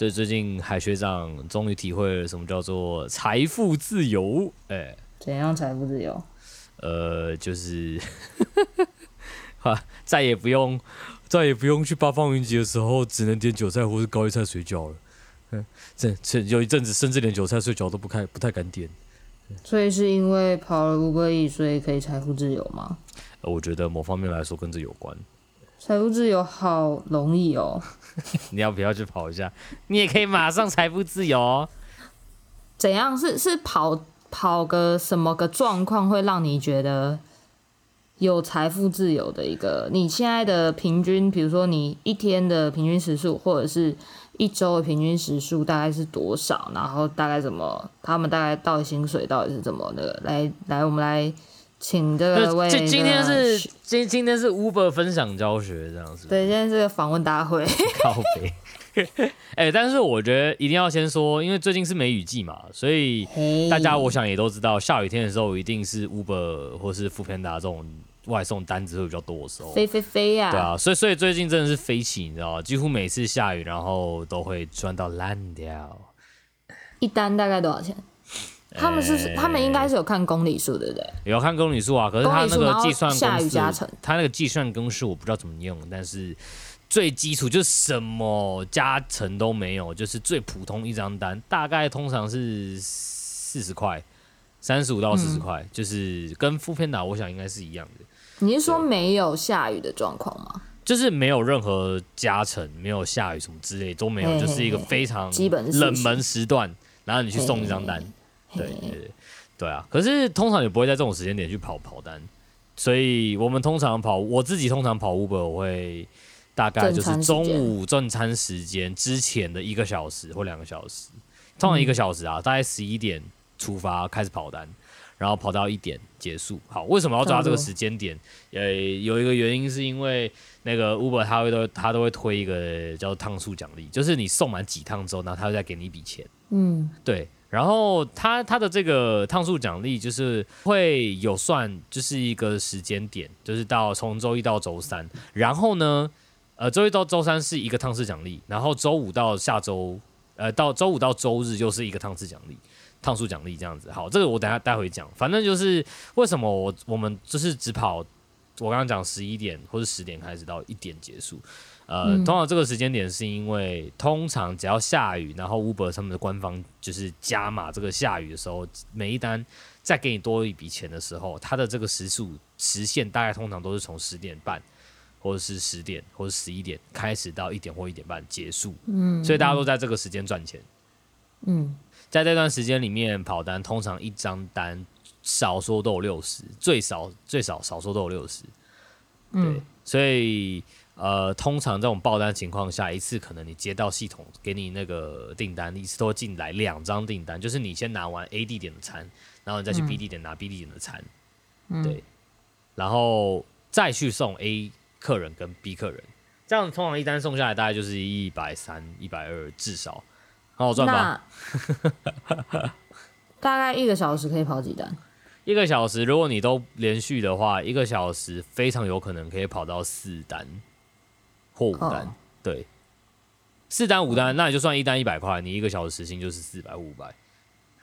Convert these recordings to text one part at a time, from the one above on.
所以最近海学长终于体会了什么叫做财富自由。哎、欸，怎样财富自由？呃，就是，哈，再也不用，再也不用去八方云集的时候，只能点韭菜或是高丽菜水饺了。嗯，这这有一阵子，甚至连韭菜水饺都不太不太敢点。所以是因为跑了 Uber Eats，所以可以财富自由吗？呃，我觉得某方面来说跟这有关。财富自由好容易哦！你要不要去跑一下？你也可以马上财富自由哦。怎样？是是跑跑个什么个状况会让你觉得有财富自由的一个？你现在的平均，比如说你一天的平均时数，或者是一周的平均时数，大概是多少？然后大概怎么？他们大概到底薪水到底是怎么的？来来，我们来。请这位，今今天是今今天是 Uber 分享教学这样子。对，今天是个访问大会。靠北。哎、欸，但是我觉得一定要先说，因为最近是梅雨季嘛，所以大家我想也都知道，下雨天的时候一定是 Uber 或是 Foodpanda 这种外送单子会比较多的时候。飞飞飞呀！对啊，所以所以最近真的是飞起，你知道吗？几乎每次下雨，然后都会赚到烂掉。一单大概多少钱？他们是，欸、他们应该是有看公里数，对不对？有看公里数啊，可是他那个计算下雨加成，他那个计算公式我不知道怎么用，但是最基础就是什么加成都没有，就是最普通一张单，大概通常是四十块，三十五到四十块，就是跟 Foodpanda 我想应该是一样的。你是说没有下雨的状况吗？就是没有任何加成，没有下雨什么之类都没有，嘿嘿嘿就是一个非常基本冷门时段，然后你去送一张单。对对对，对啊！可是通常也不会在这种时间点去跑跑单，所以我们通常跑，我自己通常跑 Uber，我会大概就是中午正餐时间之前的一个小时或两个小时，通常一个小时啊，嗯、大概十一点出发开始跑单，然后跑到一点结束。好，为什么要抓这个时间点？呃，有一个原因是因为那个 Uber 他会都他都会推一个叫趟数奖励，就是你送满几趟之后，然后他会再给你一笔钱。嗯，对。然后他他的这个趟数奖励就是会有算，就是一个时间点，就是到从周一到周三。然后呢，呃，周一到周三是一个趟次奖励，然后周五到下周，呃，到周五到周日又是一个趟次奖励，趟数奖励这样子。好，这个我等下待会讲。反正就是为什么我我们就是只跑，我刚刚讲十一点或者十点开始到一点结束。呃，通常这个时间点是因为通常只要下雨，然后 Uber 他们的官方就是加码这个下雨的时候，每一单再给你多一笔钱的时候，它的这个时速时限大概通常都是从十点半或者是十点或者十一点开始到一点或一点半结束。嗯，所以大家都在这个时间赚钱。嗯，在这段时间里面跑单，通常一张单少说都有六十，最少最少少说都有六十。对，所以。呃，通常这种爆单情况下，一次可能你接到系统给你那个订单，一次都进来两张订单，就是你先拿完 A 地点的餐，然后你再去 B 地点拿 B 地点的餐，嗯、对，然后再去送 A 客人跟 B 客人，这样通常一单送下来大概就是一百三、一百二至少，很好赚吧？大概一个小时可以跑几单？一个小时，如果你都连续的话，一个小时非常有可能可以跑到四单。或五单，oh. 对，四单五单，oh. 那你就算一单一百块，你一个小时时薪就是四百五百。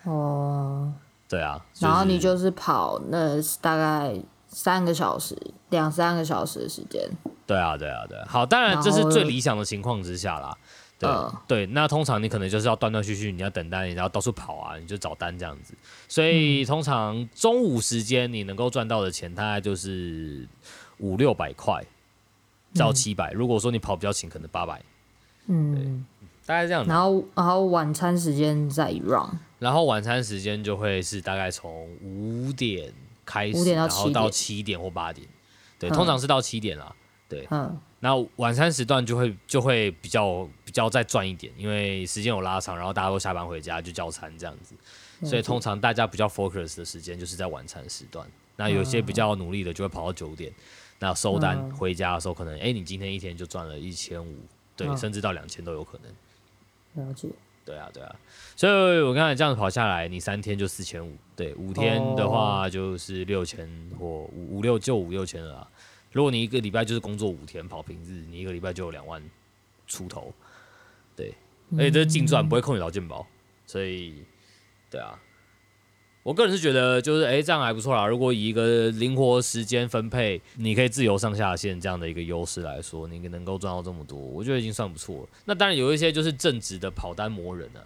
哦，对啊，然后你就是跑那大概三个小时，两三个小时的时间。对啊，对啊，对啊。好，当然这是最理想的情况之下啦。对、uh. 对，那通常你可能就是要断断续续，你要等单，你要到处跑啊，你就找单这样子。所以通常中午时间你能够赚到的钱，大概就是五六百块。到七百，如果说你跑比较勤，可能八百，嗯，大概这样。然后，然后晚餐时间再 run，然后晚餐时间就会是大概从五点开始，5点到7点，然后到七点。或八点，对，通常是到七点啦。对，嗯，那晚餐时段就会就会比较比较再赚一点，因为时间有拉长，然后大家都下班回家就叫餐这样子，所以通常大家比较 focus 的时间就是在晚餐时段。那有些比较努力的就会跑到九点，那收单回家的时候可能，哎、欸，你今天一天就赚了一千五，对，甚至到两千都有可能。了解。对啊，对啊，所以我刚才这样子跑下来，你三天就四千五，对，五天的话就是六千或五五六就五六千了啦。如果你一个礼拜就是工作五天跑平日，你一个礼拜就有两万出头，对，而且这是净赚，不会扣你劳健保，所以，对啊，我个人是觉得就是哎、欸，这样还不错啦。如果以一个灵活时间分配，你可以自由上下线这样的一个优势来说，你能够赚到这么多，我觉得已经算不错了。那当然有一些就是正直的跑单魔人啊，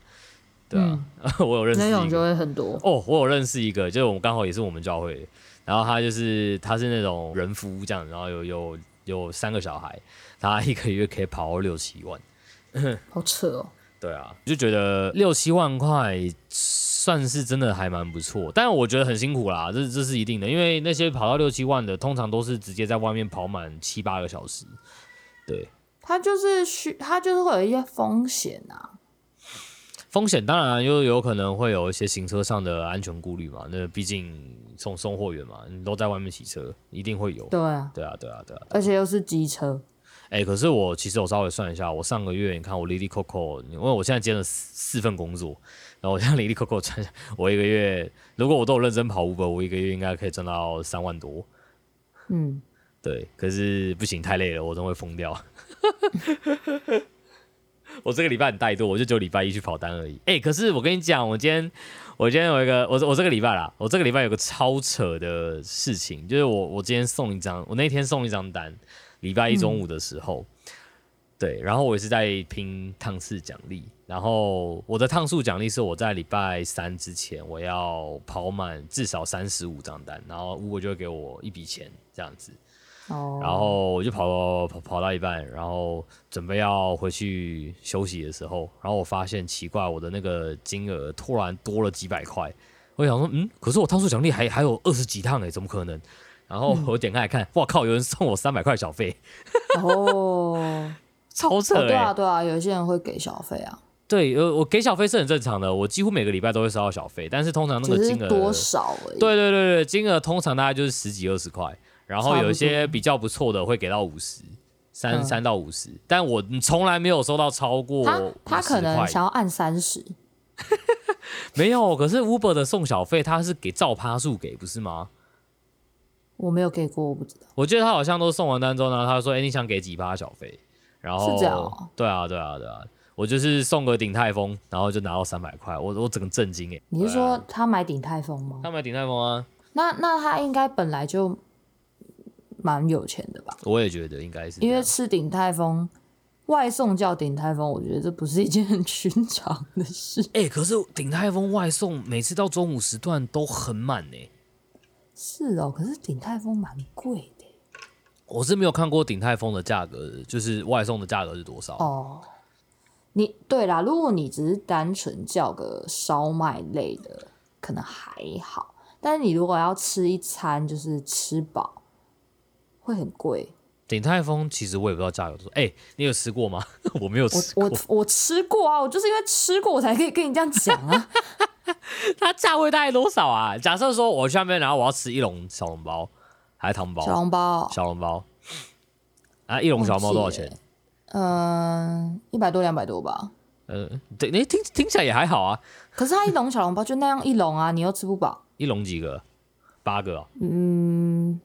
对啊，嗯、我有认识那种就会很多哦，我有认识一个，就是我们刚好也是我们教会。然后他就是他是那种人夫这样，然后有有有三个小孩，他一个月可以跑六七万，好扯哦。对啊，就觉得六七万块算是真的还蛮不错，但是我觉得很辛苦啦，这这是一定的，因为那些跑到六七万的，通常都是直接在外面跑满七八个小时。对，他就是需他就是会有一些风险啊。风险当然又有可能会有一些行车上的安全顾虑嘛，那毕竟送送货员嘛，你都在外面骑车，一定会有。对啊，对啊，对啊，对啊，而且又是机车。哎、欸，可是我其实我稍微算一下，我上个月你看我哩哩扣扣，因为我现在兼了四份工作，然后我现在哩哩扣扣赚，我一个月如果我都有认真跑 Uber，我一个月应该可以赚到三万多。嗯，对，可是不行，太累了，我真会疯掉。我这个礼拜很怠惰，我就只有礼拜一去跑单而已。哎、欸，可是我跟你讲，我今天我今天有一个我我这个礼拜啦，我这个礼拜有个超扯的事情，就是我我今天送一张，我那天送一张单，礼拜一中午的时候，嗯、对，然后我也是在拼趟次奖励，然后我的趟数奖励是我在礼拜三之前我要跑满至少三十五张单，然后 Uber 就会给我一笔钱这样子。哦然后我就跑跑跑到一半，然后准备要回去休息的时候，然后我发现奇怪，我的那个金额突然多了几百块。我想说，嗯，可是我趟数奖励还还有二十几趟哎，怎么可能？然后我点开来看，哇靠，有人送我三百块小费。哦，超扯、欸哦！对啊对啊，有些人会给小费啊。对，呃，我给小费是很正常的，我几乎每个礼拜都会收到小费，但是通常那个金额多少？对对对对，金额通常大概就是十几二十块。然后有一些比较不错的会给到五十，三三到五十，但我从来没有收到超过他。他可能想要按三十，没有。可是 Uber 的送小费他是给照趴数给，不是吗？我没有给过，我不知道。我记得他好像都送完单之后呢，他说：“哎，你想给几趴小费？”然后是这样哦。对啊，对啊，对啊。我就是送个鼎泰丰，然后就拿到三百块，我我整个震惊哎。你是说他买鼎泰丰吗？他买鼎泰丰啊。那那他应该本来就。蛮有钱的吧？我也觉得应该是，因为吃鼎泰丰外送叫鼎泰丰，我觉得这不是一件 很寻常的事。哎、欸，可是鼎泰丰外送每次到中午时段都很满呢。是哦，可是鼎泰丰蛮贵的。我是没有看过鼎泰丰的价格，就是外送的价格是多少哦。你对啦，如果你只是单纯叫个烧麦类的，可能还好。但是你如果要吃一餐，就是吃饱。会很贵。鼎泰丰其实我也不知道价格多少。哎、欸，你有吃过吗？我没有吃过。我我，我吃过啊，我就是因为吃过，我才可以跟你这样讲啊。它价位大概多少啊？假设说我去那边，然后我要吃一笼小笼包，还是汤包？小笼包。小笼包。啊，一笼小笼包多少钱？嗯，一百多两百多吧。嗯、呃，对，你听听起来也还好啊。可是它一笼小笼包就那样一笼啊，你又吃不饱。一笼几个？八个、哦。嗯。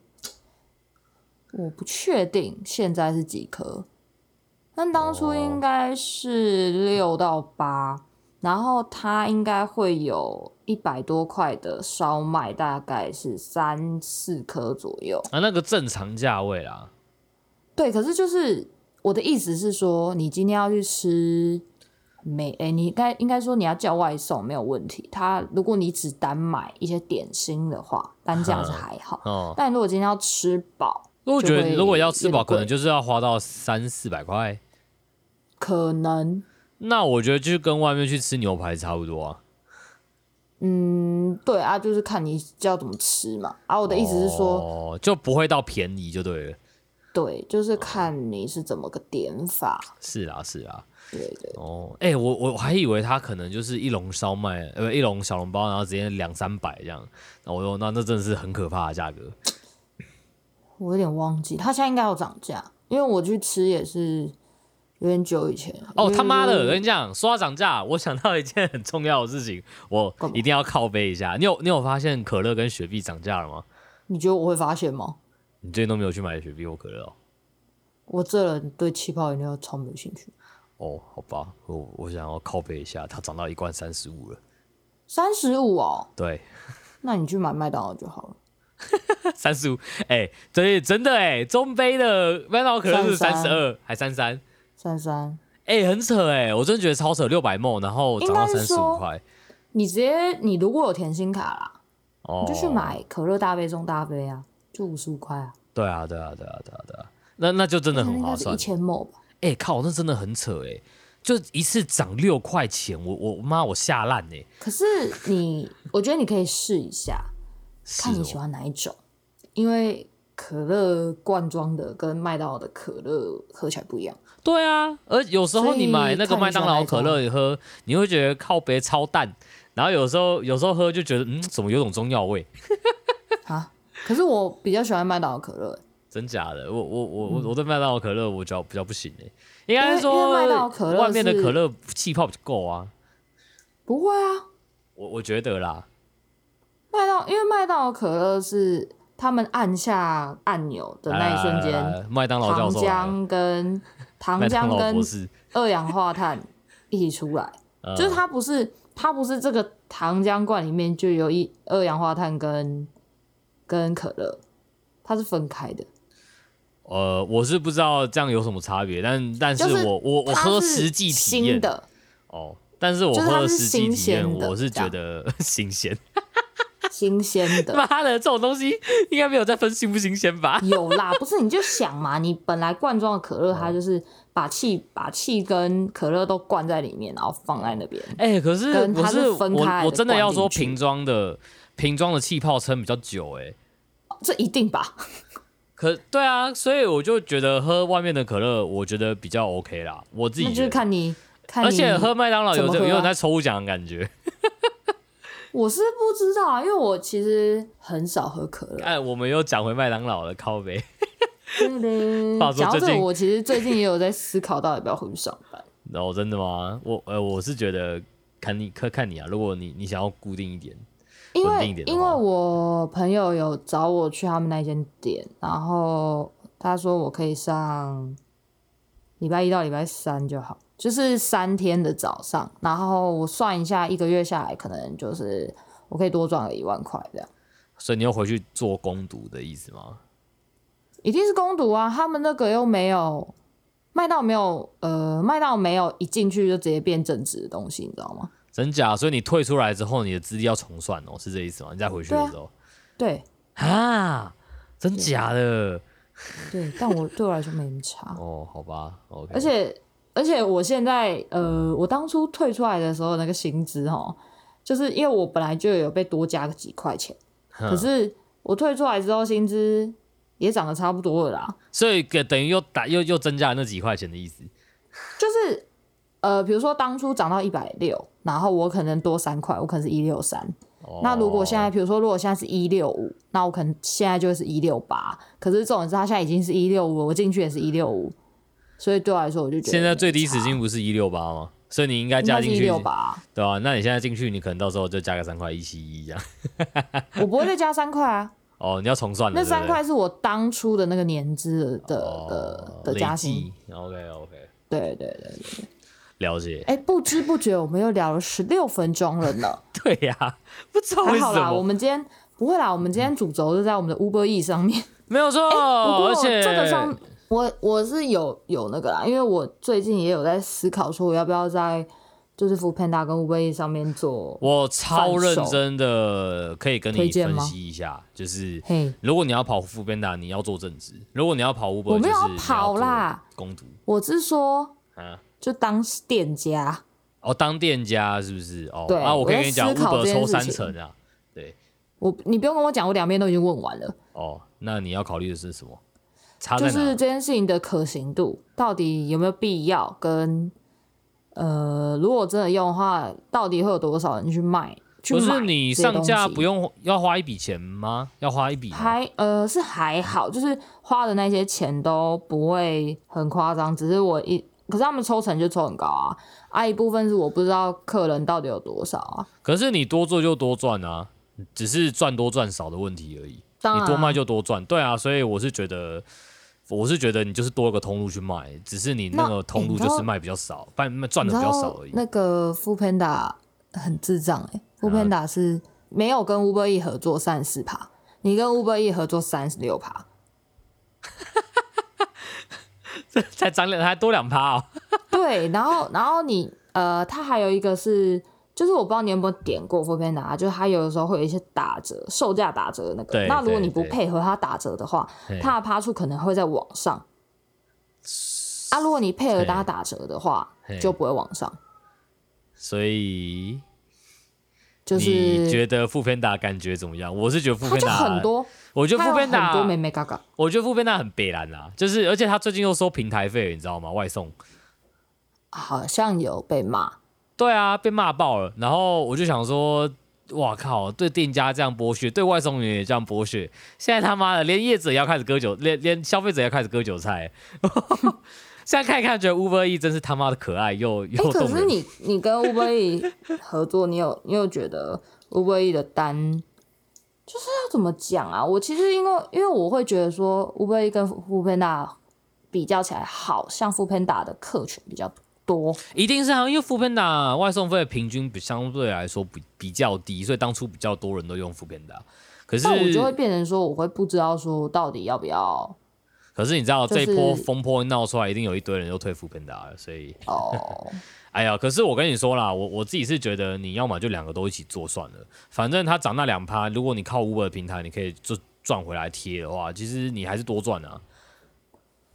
我不确定现在是几颗，但当初应该是六到八，oh. 然后它应该会有一百多块的烧麦，大概是三四颗左右。啊，那个正常价位啦。对，可是就是我的意思是说，你今天要去吃，没，哎，你应该应该说你要叫外送没有问题。他如果你只单买一些点心的话，单价是还好。哦。但如果今天要吃饱。我觉得如果要吃饱，可能就是要花到三四百块，可能。那我觉得就是跟外面去吃牛排差不多啊。嗯，对啊，就是看你要怎么吃嘛。啊，我的意思是说，哦，就不会到便宜就对了。对，就是看你是怎么个点法。是啊，是啊。对对。哦，哎、欸，我我还以为他可能就是一笼烧麦，呃，一笼小笼包，然后直接两三百这样。那我说，那那真的是很可怕的价格。我有点忘记，他现在应该要涨价，因为我去吃也是。有点久以前哦，他妈的！我跟你讲，说到涨价，我想到一件很重要的事情，我一定要靠背一下。你有你有发现可乐跟雪碧涨价了吗？你觉得我会发现吗？你最近都没有去买雪碧或可乐哦？我这人对气泡饮料超没兴趣。哦，好吧，我我想要靠背一下，它涨到一罐三十五了。三十五哦？对。那你去买麦当劳就好了。三十五？哎，对，真的哎，中杯的麦当劳可乐是三十二还三三？三三，哎、欸，很扯哎，我真的觉得超扯，六百 ml，然后涨到三十五块。你直接，你如果有甜心卡啦，哦，你就去买可乐大杯中大杯啊，就五十五块啊。对啊，对啊，对啊，对啊，对啊，那那就真的很划算。一千吧。哎、欸，靠，那真的很扯哎，就一次涨六块钱，我我妈我吓烂哎。可是你，我觉得你可以试一下，看你喜欢哪一种，因为可乐罐装的跟麦当劳的可乐喝起来不一样。对啊，而有时候你买那个麦当劳可乐你喝，你会觉得靠北超淡，然后有时候有时候喝就觉得嗯，怎么有种中药味？啊？可是我比较喜欢麦当劳可乐。真假的？我我我我我对麦当劳可乐我觉得比较不行哎，应该是说外面的可乐气泡不够啊。不会啊，我我觉得啦，麦当因为麦当劳可乐是他们按下按钮的那一瞬间，麦当劳教授糖浆跟。糖浆跟二氧化碳一起出来，就是它不是它不是这个糖浆罐里面就有一二氧化碳跟跟可乐，它是分开的。呃，我是不知道这样有什么差别，但但是我我我喝实际体验的哦，但是我喝实际体验，我是觉得 新鲜。新鲜的，妈的，这种东西应该没有在分新不新鲜吧？有啦，不是你就想嘛，你本来罐装的可乐，它就是把气把气跟可乐都灌在里面，然后放在那边。哎、欸，可是它是分开我我真的要说瓶装的瓶装的气泡撑比较久、欸，哎，这一定吧？可对啊，所以我就觉得喝外面的可乐，我觉得比较 OK 啦。我自己就是看你，看你，而且喝麦当劳有有有在抽奖的感觉。我是不知道啊，因为我其实很少喝可乐。哎，我们又讲回麦当劳了，靠北。对对。讲到这个，我其实最近也有在思考，到底要不要回去上班。哦，真的吗？我呃，我是觉得看你看看你啊，如果你你想要固定一点，稳定一点。因为我朋友有找我去他们那间店，然后他说我可以上礼拜一到礼拜三就好。就是三天的早上，然后我算一下，一个月下来可能就是我可以多赚个一万块这样。所以你又回去做攻读的意思吗？一定是攻读啊！他们那个又没有卖到没有呃卖到没有一进去就直接变正职的东西，你知道吗？真假？所以你退出来之后，你的资历要重算哦，是这意思吗？你再回去的时候，对啊，真假的？对，对，但我对我来说没那么差 哦，好吧，OK，而且。而且我现在，呃，我当初退出来的时候，那个薪资哈，就是因为我本来就有被多加个几块钱，可是我退出来之后，薪资也涨得差不多了啦。所以给等于又打又又增加了那几块钱的意思，就是呃，比如说当初涨到一百六，然后我可能多三块，我可能是一六三。那如果现在，比如说如果现在是一六五，那我可能现在就会是一六八。可是这种是他现在已经是一六五，我进去也是一六五。所以对我来说，我就觉得现在最低时薪不是一六八吗？所以你应该加进去，六八对啊？那你现在进去，你可能到时候就加个三块一七一这样。我不会再加三块啊。哦，你要重算了。那三块是我当初的那个年资的的的加薪。OK OK。对对对对。了解。哎，不知不觉我们又聊了十六分钟了呢。对呀，不知道为什么。还好啦，我们今天不会啦，我们今天主轴是在我们的 Uber E 上面。没有错，而且这个上。我我是有有那个啦，因为我最近也有在思考说，我要不要在就是 Foodpanda 跟 Uber Eats 上面做。我超认真的，可以跟你分析一下，就是如果你要跑 Foodpanda，你要做正职；如果你要跑 Uber，我没有跑啦，工读。我是说，就当店家哦，当店家是不是？哦，对啊，我可以跟你讲，Uber 抽三成啊。对，我你不用跟我讲，我两边都已经问完了。哦，那你要考虑的是什么？就是这件事情的可行度，到底有没有必要？跟呃，如果真的用的话，到底会有多少人去卖？不是你上架不用要花一笔钱吗？要花一笔？还呃是还好，就是花的那些钱都不会很夸张，只是我一可是他们抽成就抽很高啊，啊一部分是我不知道客人到底有多少啊。可是你多做就多赚啊，只是赚多赚少的问题而已。你多卖就多赚，对啊，所以我是觉得，我是觉得你就是多一个通路去卖，只是你那个通路就是卖比较少，卖赚的比较少而已。那个 Foodpanda 很智障哎、欸。Foodpanda 是没有跟 Uber E 合作三十四趴，你跟 Uber E 合作三十六趴，这才涨两，还多两趴哦。对，然后然后你呃，它还有一个是，就是我不知道你有没有点过 Foodpanda，就是它有的时候会有一些打折，售价打折的那个。那如果你不配合它打折的话，它的趴数可能会在往上。啊，如果你配合它打折的话，就不会往上。所以。就是你觉得 Foodpanda 感觉怎么样？我是觉得 Foodpanda 很多，我觉得 Foodpanda 很多妹妹嘎嘎，我觉得 Foodpanda 很北烂啊，就是而且他最近又收平台费，你知道吗？外送好像有被骂，对啊，被骂爆了。然后我就想说，哇靠，对店家这样剥削，对外送员也这样剥削，现在他妈的连业者也要开始割韭，连连消费者也要开始割韭菜。现在看一看，觉得 Uber E 真是他妈的可爱又又。可是你你跟 Uber E 合作，你有你有觉得 Uber E 的单就是要怎么讲啊？我其实因为因为我会觉得说 Uber E 跟 Foodpanda 比较起来，好像 Foodpanda 的客群比较多。一定是啊，因为 Foodpanda 外送费平均比相对来说比比较低，所以当初比较多人都用 Foodpanda。可是我就会变成说，我会不知道说到底要不要。可是你知道、就是、这一波风波闹出来，一定有一堆人又退 Foodpanda 了，所以哦，哎呀，可是我跟你说啦，我我自己是觉得你要么就两个都一起做算了，反正它涨那两趴，如果你靠 Uber 平台，你可以就赚回来贴的话，其实你还是多赚啊。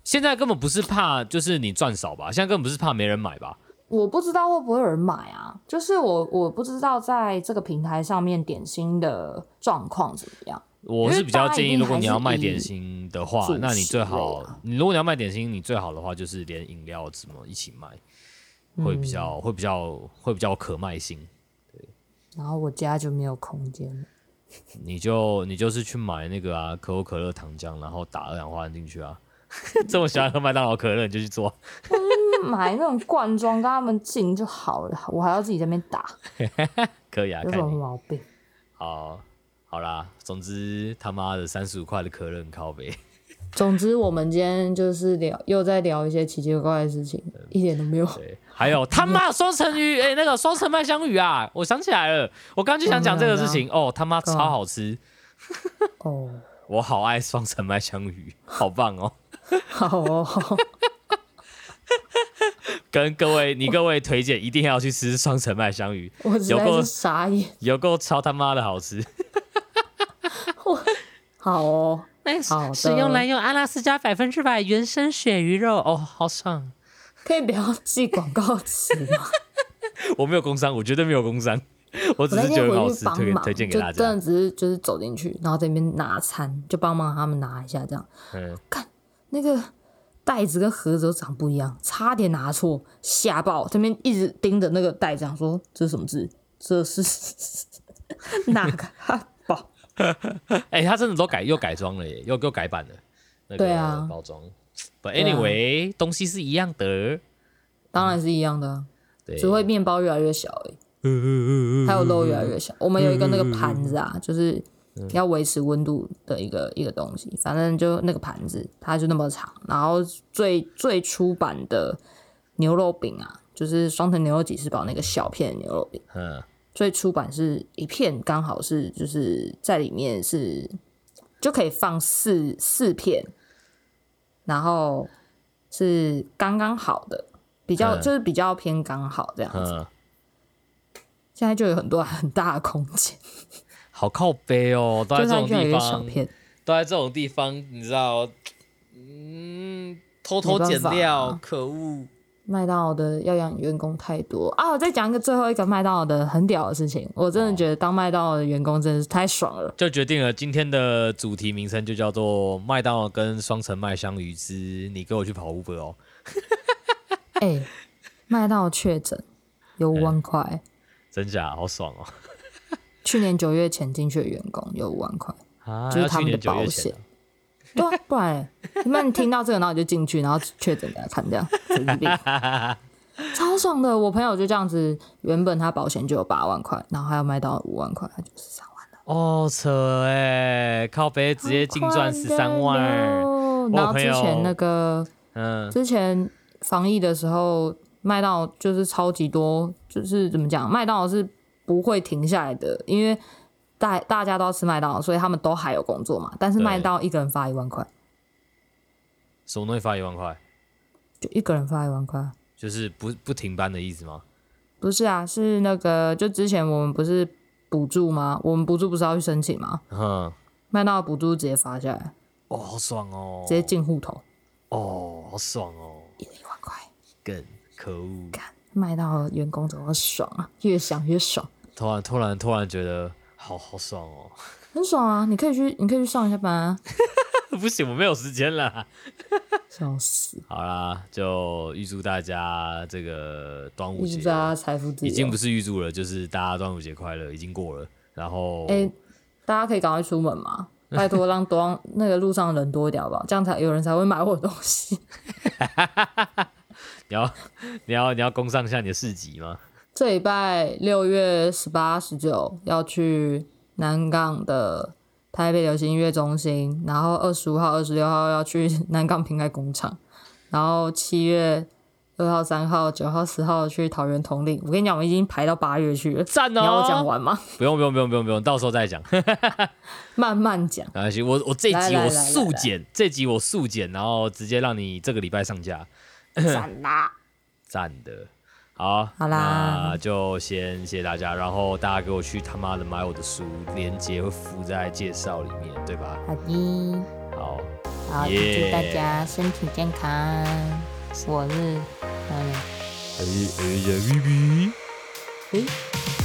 现在根本不是怕就是你赚少吧，现在根本不是怕没人买吧？我不知道会不会有人买啊，就是我我不知道在这个平台上面点心的状况怎么样。我是比较建议，如果你要卖点心的话，那你最好，你如果你要卖点心，你最好的话就是连饮料什么一起卖，会比较会比较会比较可卖性。对。然后我家就没有空间。你就你就是去买那个啊，可口可乐糖浆，然后打二氧化碳进去啊。这么喜欢喝麦当劳可乐，你就去做。买那种罐装，跟他们进就好了，我还要自己在那边打。可以啊，有什么毛病？好。好啦，总之他妈的三十五块的可乐很靠北。总之我们今天就是聊，又在聊一些奇奇怪怪的事情，嗯、一点都没有。对，还有 他妈双层鱼，哎、欸，那个双层麦香鱼啊，我想起来了，我刚刚就想讲这个事情。哦，他妈超好吃。哦，我好爱双层麦香鱼，好棒哦。好哦。跟各位，你各位推荐一定要去吃双层麦香鱼，有够傻眼，有够超他妈的好吃。好哦，那好使用来用阿拉斯加百分之百原生鳕鱼肉哦，好爽！可以不要记广告词吗？我没有工商，我绝对没有工商，我只是觉得好吃，推推荐给大家。真的只是就是走进去，然后在那边拿餐，就帮忙他们拿一下这样。嗯，看那个袋子跟盒子都长不一样，差点拿错，吓爆！这边一直盯着那个袋子，想说这是什么字？这是 哪个？哎、欸，他真的都改又改装了耶，又又改版了。那个包装。But anyway，、啊、东西是一样的，当然是一样的、啊，对，只会面包越来越小而已。还有肉越来越小。我们有一个那个盘子啊，就是要维持温度的一个一个东西。反正就那个盘子，它就那么长。然后最最初版的牛肉饼啊，就是双层牛肉吉士堡那个小片的牛肉饼。嗯。最初版是一片，刚好是就是在里面是就可以放四四片，然后是刚刚好的，比较、嗯、就是比较偏刚好这样子。嗯、现在就有很多很大的空间，好靠背哦，都在这种地方，都在这种地方，你知道，嗯，偷偷剪掉，啊、可恶。麦当劳的要养员工太多啊！我再讲一个最后一个麦当劳的很屌的事情，我真的觉得当麦当劳的员工真的是太爽了。就决定了今天的主题名称就叫做麦当劳跟双层麦香鱼之你跟我去跑 Uber 哦。哎、欸，麦当劳确诊有五万块、欸，真假好爽哦！去年九月前进去的员工有五万块，啊、就是他们的保险。对啊，不然你们听到这个，然后你就进去，然后确诊给他看，这样神经病，超爽的。我朋友就这样子，原本他保险就有八万块，然后还要卖到五万块，他就十三万了。哦，扯哎，靠北直接净赚十三万。然后之前那个，嗯，之前防疫的时候，卖到就是超级多，就是怎么讲，卖到是不会停下来的，因为。大大家都要吃麦当劳，所以他们都还有工作嘛。但是麦当劳一个人发一万块，什么东西发一万块？就一个人发一万块，就是不不停班的意思吗？不是啊，是那个就之前我们不是补助吗？我们补助不是要去申请吗？嗯，麦当劳补助直接发下来，哦，好爽哦，直接进户头，哦，好爽哦，一人一万块，更可恶，干麦当劳员工怎么爽啊？越想越爽，突然突然突然觉得。好好爽哦，很爽啊！你可以去，你可以去上一下班啊。不行，我没有时间了。笑死！好啦，就预祝大家这个端午节，预祝大家财富自由。已经不是预祝了，就是大家端午节快乐，已经过了。然后，哎、欸，大家可以赶快出门嘛！拜托，让端那个路上人多一点好不好？这样才有人才会买我的东西。你要你要你要攻上一下你的市集吗？这礼拜六月十八、十九要去南港的台北流行音乐中心，然后二十五号、二十六号要去南港瓶盖工厂，然后七月二号、三号、九号、十号去桃园统领。我跟你讲，我已经排到八月去了，赞哦！你要我讲完吗？不用，不用，不用，不用，不用，到时候再讲，慢慢讲。没关系，我我这集我速剪，这集我速剪，然后直接让你这个礼拜上架。赞啦！赞的。好，好啦，那就先谢谢大家，然后大家给我去他妈的买我的书，链接会附在介绍里面，对吧？好的，好，好，祝大家身体健康。我是，嗯，哎哎呀，B B，哎。